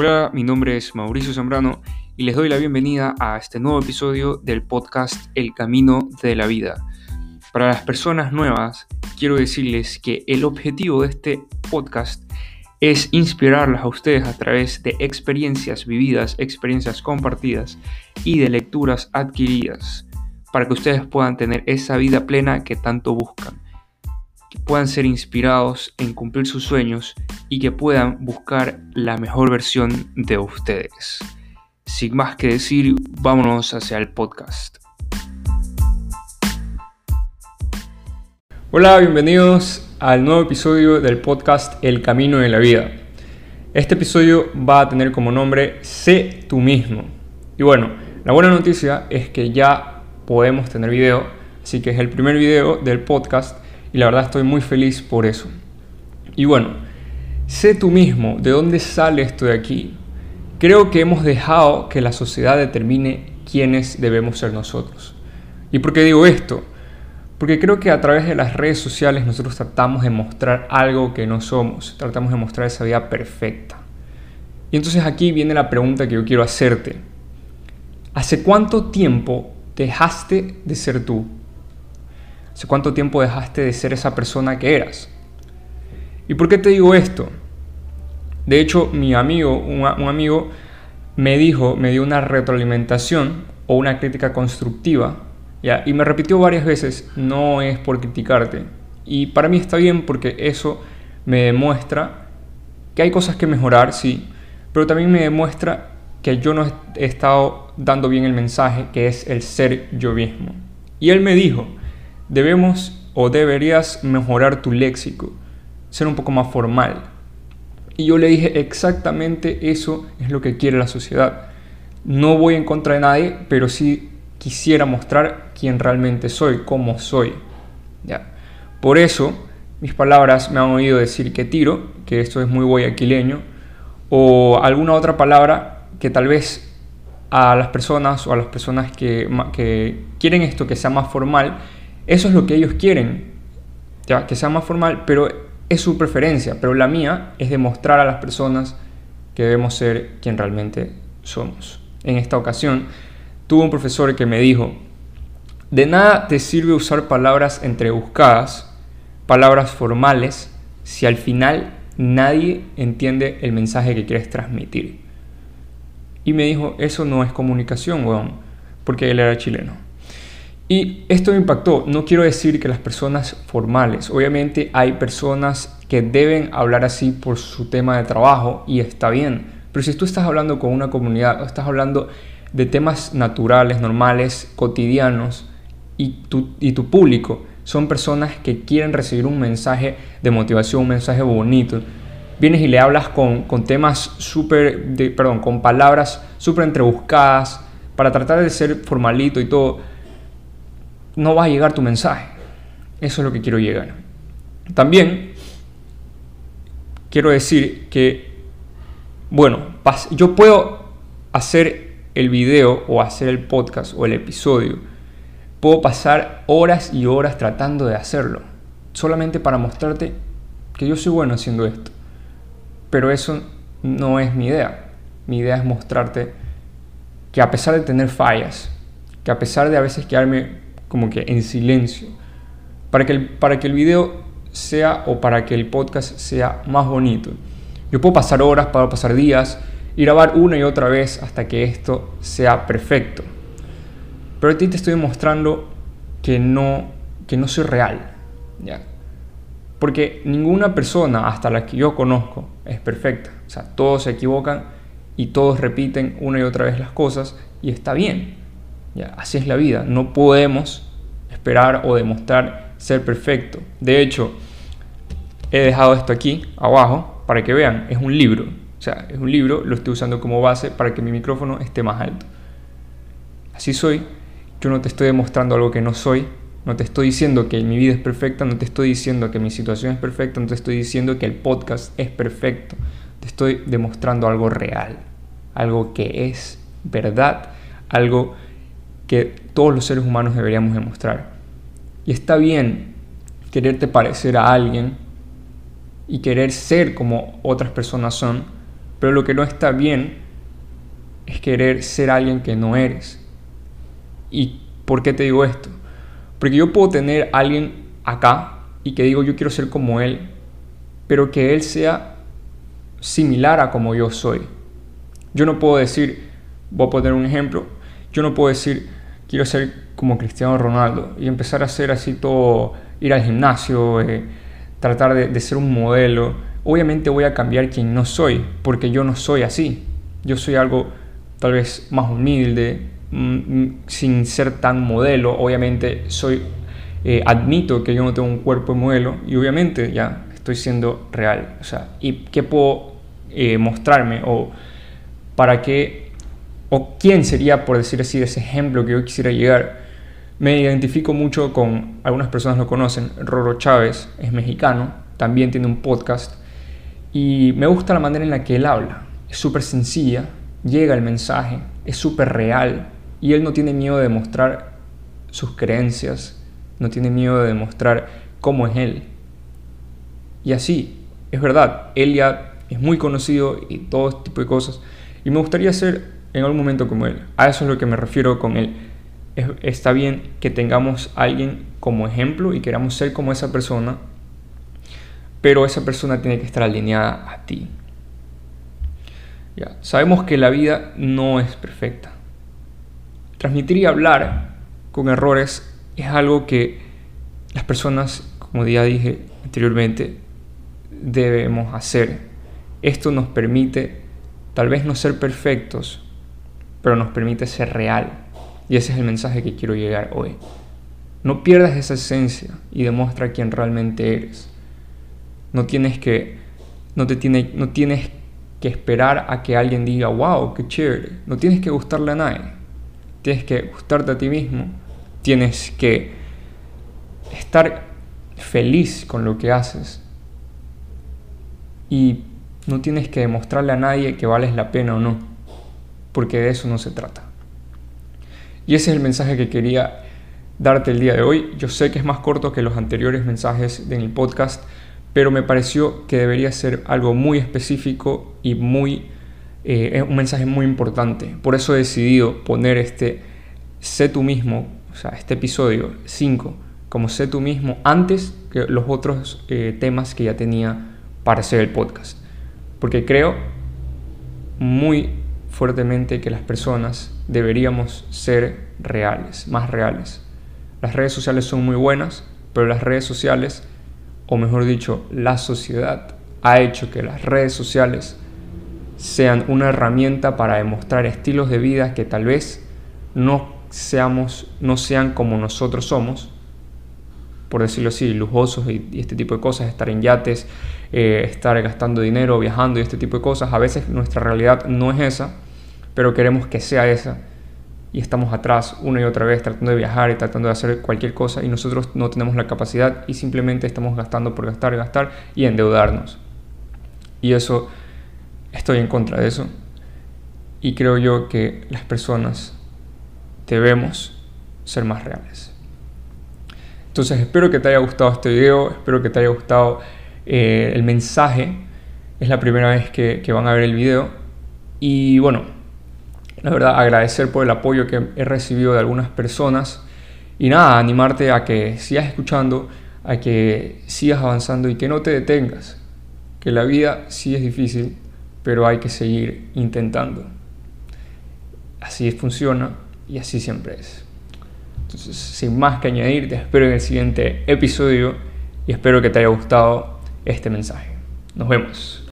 Hola, mi nombre es Mauricio Zambrano y les doy la bienvenida a este nuevo episodio del podcast El Camino de la Vida. Para las personas nuevas, quiero decirles que el objetivo de este podcast es inspirarlas a ustedes a través de experiencias vividas, experiencias compartidas y de lecturas adquiridas, para que ustedes puedan tener esa vida plena que tanto buscan que puedan ser inspirados en cumplir sus sueños y que puedan buscar la mejor versión de ustedes. Sin más que decir, vámonos hacia el podcast. Hola, bienvenidos al nuevo episodio del podcast El Camino de la Vida. Este episodio va a tener como nombre Sé tú mismo. Y bueno, la buena noticia es que ya podemos tener video, así que es el primer video del podcast y la verdad estoy muy feliz por eso. Y bueno, sé tú mismo de dónde sale esto de aquí. Creo que hemos dejado que la sociedad determine quiénes debemos ser nosotros. ¿Y por qué digo esto? Porque creo que a través de las redes sociales nosotros tratamos de mostrar algo que no somos, tratamos de mostrar esa vida perfecta. Y entonces aquí viene la pregunta que yo quiero hacerte. ¿Hace cuánto tiempo dejaste de ser tú? ¿Hace cuánto tiempo dejaste de ser esa persona que eras? ¿Y por qué te digo esto? De hecho, mi amigo, un, amigo, me dijo, me dio una retroalimentación o una crítica constructiva, y me repitió varias veces, no es por criticarte. Y para mí está bien porque eso me demuestra que hay cosas que mejorar, sí, pero también me demuestra que yo no he estado dando bien el mensaje, que es el ser yo mismo. Y él me dijo, debemos o deberías mejorar tu léxico, ser un poco más formal. Y yo le dije exactamente eso es lo que quiere la sociedad. No voy en contra de nadie, pero sí quisiera mostrar quién realmente soy, cómo soy. ¿Ya? Por eso, mis palabras me han oído decir que tiro, que esto es muy guayaquileño, o alguna otra palabra que tal vez a las personas o a las personas que, que quieren esto que sea más formal, eso es lo que ellos quieren, ya que sea más formal, pero es su preferencia, pero la mía es demostrar a las personas que debemos ser quien realmente somos. En esta ocasión, tuve un profesor que me dijo, de nada te sirve usar palabras entrebuscadas, palabras formales, si al final nadie entiende el mensaje que quieres transmitir. Y me dijo, eso no es comunicación, weón, porque él era chileno. Y esto me impactó. No quiero decir que las personas formales, obviamente hay personas que deben hablar así por su tema de trabajo y está bien. Pero si tú estás hablando con una comunidad estás hablando de temas naturales, normales, cotidianos y tu, y tu público son personas que quieren recibir un mensaje de motivación, un mensaje bonito, vienes y le hablas con, con temas súper, perdón, con palabras súper entrebuscadas para tratar de ser formalito y todo no va a llegar tu mensaje. Eso es lo que quiero llegar. También quiero decir que, bueno, yo puedo hacer el video o hacer el podcast o el episodio. Puedo pasar horas y horas tratando de hacerlo. Solamente para mostrarte que yo soy bueno haciendo esto. Pero eso no es mi idea. Mi idea es mostrarte que a pesar de tener fallas, que a pesar de a veces quedarme como que en silencio, para que el, para que el video sea o para que el podcast sea más bonito. Yo puedo pasar horas, puedo pasar días y grabar una y otra vez hasta que esto sea perfecto. Pero a ti te estoy mostrando que no, que no soy real. ¿ya? Porque ninguna persona, hasta la que yo conozco, es perfecta. O sea, todos se equivocan y todos repiten una y otra vez las cosas y está bien así es la vida. No podemos esperar o demostrar ser perfecto. De hecho, he dejado esto aquí abajo para que vean. Es un libro. O sea, es un libro, lo estoy usando como base para que mi micrófono esté más alto. Así soy. Yo no te estoy demostrando algo que no soy. No te estoy diciendo que mi vida es perfecta. No te estoy diciendo que mi situación es perfecta. No te estoy diciendo que el podcast es perfecto. Te estoy demostrando algo real. Algo que es verdad. Algo que todos los seres humanos deberíamos demostrar. Y está bien quererte parecer a alguien y querer ser como otras personas son, Pero lo que no está bien es querer ser alguien que no eres. ¿Y por qué te digo esto? Porque yo puedo tener a alguien acá y que digo yo quiero ser como él, pero que él sea similar a como yo soy. Yo no puedo decir, voy a poner un ejemplo, yo no puedo decir quiero ser como Cristiano Ronaldo y empezar a hacer así todo, ir al gimnasio, eh, tratar de, de ser un modelo. Obviamente voy a cambiar quien no soy, porque yo no soy así. Yo soy algo tal vez más humilde, mm, mm, sin ser tan modelo. Obviamente soy, eh, admito que yo no tengo un cuerpo de modelo y obviamente ya estoy siendo real. O sea, ¿y qué puedo eh, mostrarme o para qué o quién sería, por decir así, ese ejemplo que yo quisiera llegar? Me identifico mucho con, algunas personas lo conocen, Roro Chávez, es mexicano, también tiene un podcast y me gusta la manera en la que él habla. Es súper sencilla, llega el mensaje, es súper real y él no tiene miedo de demostrar sus creencias, no tiene miedo de demostrar cómo es él. Y así, es verdad, él es muy conocido y todo este tipo de cosas. Y me gustaría ser en algún momento como él. A eso es lo que me refiero con él. está bien que tengamos a alguien como ejemplo y queramos ser como esa persona, pero esa persona tiene que estar alineada a ti. Sabemos que la vida no es perfecta. Transmitir y hablar con errores es algo que las personas, como ya dije anteriormente, debemos hacer. Esto nos permite tal vez no ser perfectos, pero nos permite ser real. Y ese es el mensaje que quiero llegar hoy. No pierdas esa esencia y demuestra quién realmente eres. No tienes que no te tiene, no tienes que esperar a que alguien diga, wow, qué chévere. No tienes que gustarle a nadie. Tienes que gustarte a ti mismo. Tienes que estar feliz con lo que haces. Y no tienes que demostrarle a nadie que vales la pena o no. Porque de eso no se trata. Y ese es el mensaje que quería darte el día de hoy. Yo sé que es más corto que los anteriores mensajes de mi podcast pero me pareció que debería ser algo muy específico y muy eh, un mensaje muy importante. Por eso he decidido poner este sé tú mismo, o sea, este episodio 5, como sé tú mismo antes que los otros eh, temas que ya tenía para hacer el podcast. Porque creo muy fuertemente que las personas deberíamos ser reales, más reales. Las redes sociales son muy buenas, pero las redes sociales o mejor dicho, la sociedad ha hecho que las redes sociales sean una herramienta para demostrar estilos de vida que tal vez no seamos, no sean como nosotros somos, por decirlo así, lujosos y, este tipo de cosas, estar en yates, eh, estar gastando dinero, viajando y este tipo de cosas. A veces nuestra realidad no es esa, pero queremos que sea esa y estamos atrás una y otra vez tratando de viajar y tratando de hacer cualquier cosa y nosotros no tenemos la capacidad y simplemente estamos gastando por gastar, gastar y endeudarnos. Y eso, estoy en contra de eso. Y creo yo que las personas debemos ser más reales. Entonces espero que te haya gustado este video, espero que te haya gustado eh, el mensaje. Es la primera vez que, que van a ver el video. Y bueno, la verdad, agradecer por el apoyo que he recibido de algunas personas y nada, animarte a que sigas escuchando, a que sigas avanzando y que no te detengas, que la vida sí es difícil, pero hay que seguir intentando. Así funciona y así siempre es. Entonces, sin más que añadir, te espero en el siguiente episodio y espero que te haya gustado este mensaje. Nos vemos.